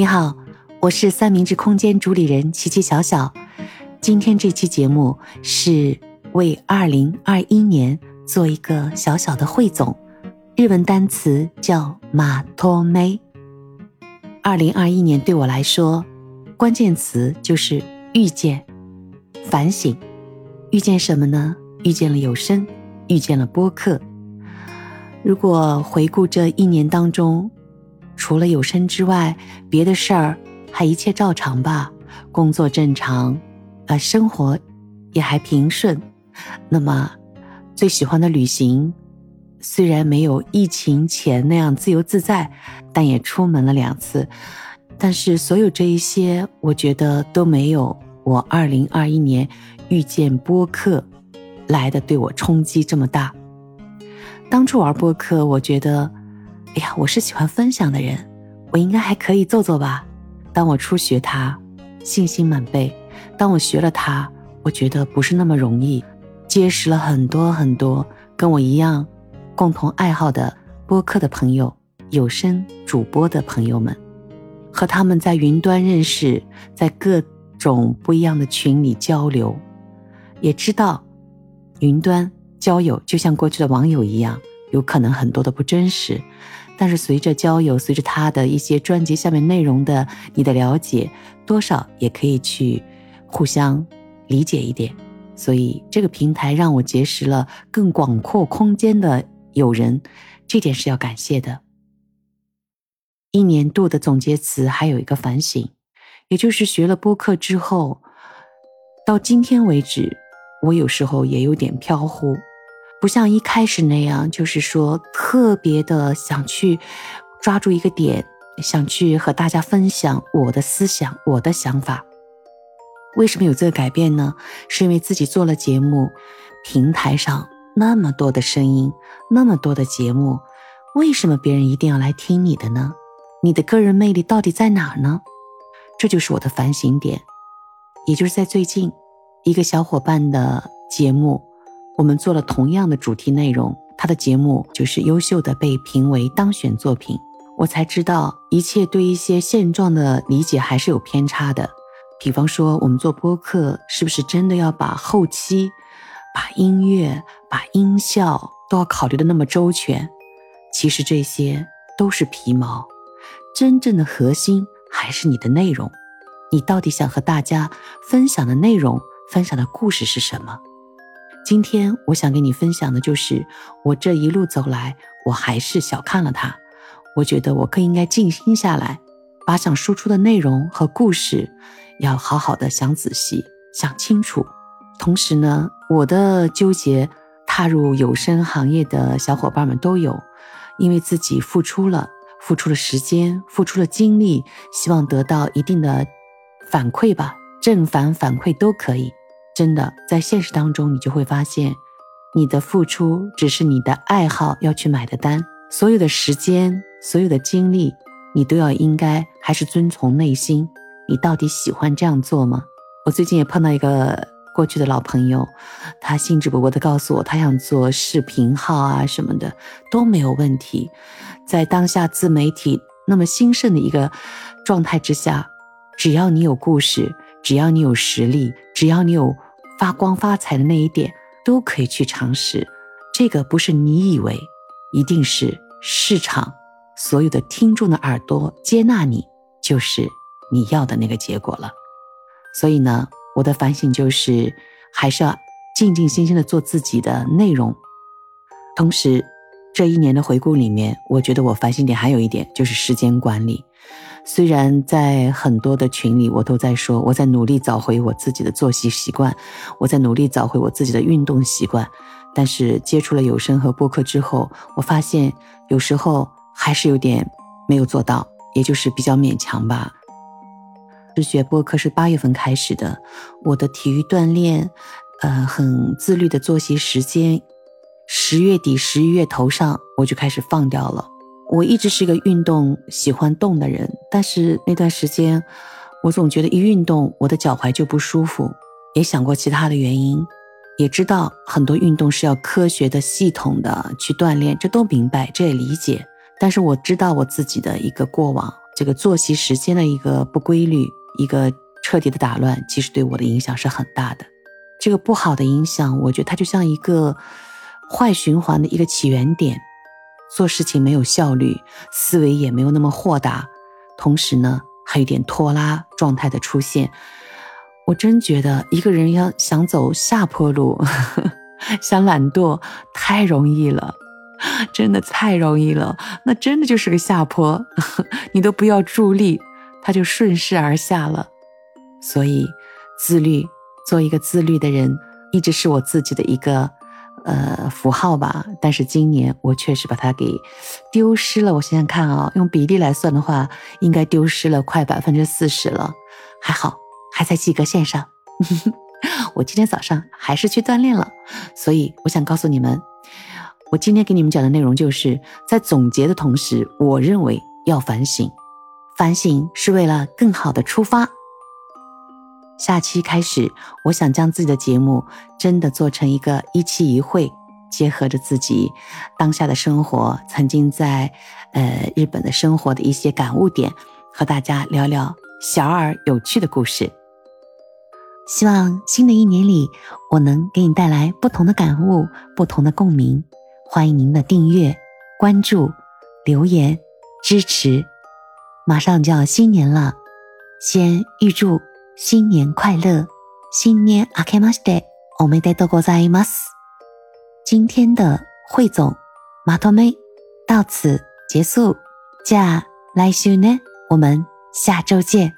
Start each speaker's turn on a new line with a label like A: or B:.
A: 你好，我是三明治空间主理人琪琪小小。今天这期节目是为二零二一年做一个小小的汇总，日文单词叫马托梅。二零二一年对我来说，关键词就是遇见、反省。遇见什么呢？遇见了有声，遇见了播客。如果回顾这一年当中，除了有身之外，别的事儿还一切照常吧，工作正常，呃，生活也还平顺。那么，最喜欢的旅行，虽然没有疫情前那样自由自在，但也出门了两次。但是，所有这一些，我觉得都没有我二零二一年遇见播客来的对我冲击这么大。当初玩播客，我觉得。哎呀，我是喜欢分享的人，我应该还可以做做吧。当我初学它，信心满背；当我学了它，我觉得不是那么容易。结识了很多很多跟我一样共同爱好的播客的朋友、有声主播的朋友们，和他们在云端认识，在各种不一样的群里交流，也知道云端交友就像过去的网友一样，有可能很多的不真实。但是随着交友，随着他的一些专辑下面内容的你的了解，多少也可以去互相理解一点。所以这个平台让我结识了更广阔空间的友人，这点是要感谢的。一年度的总结词还有一个反省，也就是学了播客之后，到今天为止，我有时候也有点飘忽。不像一开始那样，就是说特别的想去抓住一个点，想去和大家分享我的思想、我的想法。为什么有这个改变呢？是因为自己做了节目，平台上那么多的声音，那么多的节目，为什么别人一定要来听你的呢？你的个人魅力到底在哪儿呢？这就是我的反省点。也就是在最近，一个小伙伴的节目。我们做了同样的主题内容，他的节目就是优秀的被评为当选作品。我才知道，一切对一些现状的理解还是有偏差的。比方说，我们做播客，是不是真的要把后期、把音乐、把音效都要考虑的那么周全？其实这些都是皮毛，真正的核心还是你的内容。你到底想和大家分享的内容、分享的故事是什么？今天我想跟你分享的就是，我这一路走来，我还是小看了他。我觉得我更应该静心下来，把想输出的内容和故事，要好好的想仔细、想清楚。同时呢，我的纠结，踏入有声行业的小伙伴们都有，因为自己付出了，付出了时间，付出了精力，希望得到一定的反馈吧，正反反馈都可以。真的，在现实当中，你就会发现，你的付出只是你的爱好要去买的单，所有的时间、所有的精力，你都要应该还是遵从内心。你到底喜欢这样做吗？我最近也碰到一个过去的老朋友，他兴致勃勃地告诉我，他想做视频号啊什么的都没有问题。在当下自媒体那么兴盛的一个状态之下，只要你有故事，只要你有实力，只要你有。发光发财的那一点都可以去尝试，这个不是你以为，一定是市场所有的听众的耳朵接纳你，就是你要的那个结果了。所以呢，我的反省就是，还是要静静心心的做自己的内容。同时，这一年的回顾里面，我觉得我反省点还有一点就是时间管理。虽然在很多的群里，我都在说我在努力找回我自己的作息习惯，我在努力找回我自己的运动习惯，但是接触了有声和播客之后，我发现有时候还是有点没有做到，也就是比较勉强吧。是学播客是八月份开始的，我的体育锻炼，呃，很自律的作息时间，十月底十一月头上我就开始放掉了。我一直是个运动喜欢动的人，但是那段时间，我总觉得一运动我的脚踝就不舒服，也想过其他的原因，也知道很多运动是要科学的、系统的去锻炼，这都明白，这也理解。但是我知道我自己的一个过往，这个作息时间的一个不规律，一个彻底的打乱，其实对我的影响是很大的。这个不好的影响，我觉得它就像一个坏循环的一个起源点，做事情没有效率，思维也没有那么豁达，同时呢，还有点拖拉状态的出现。我真觉得一个人要想走下坡路，想懒惰太容易了，真的太容易了。那真的就是个下坡，你都不要助力，它就顺势而下了。所以，自律。做一个自律的人，一直是我自己的一个呃符号吧。但是今年我确实把它给丢失了。我想想看啊，用比例来算的话，应该丢失了快百分之四十了。还好还在及格线上。我今天早上还是去锻炼了。所以我想告诉你们，我今天给你们讲的内容就是在总结的同时，我认为要反省，反省是为了更好的出发。下期开始，我想将自己的节目真的做成一个一期一会，结合着自己当下的生活，曾经在呃日本的生活的一些感悟点，和大家聊聊小而有趣的故事。希望新的一年里，我能给你带来不同的感悟，不同的共鸣。欢迎您的订阅、关注、留言、支持。马上就要新年了，先预祝。新年快乐，新年あけましておめでとうございます。今天的汇总马托梅到此结束，じ来週呢，我们下周见。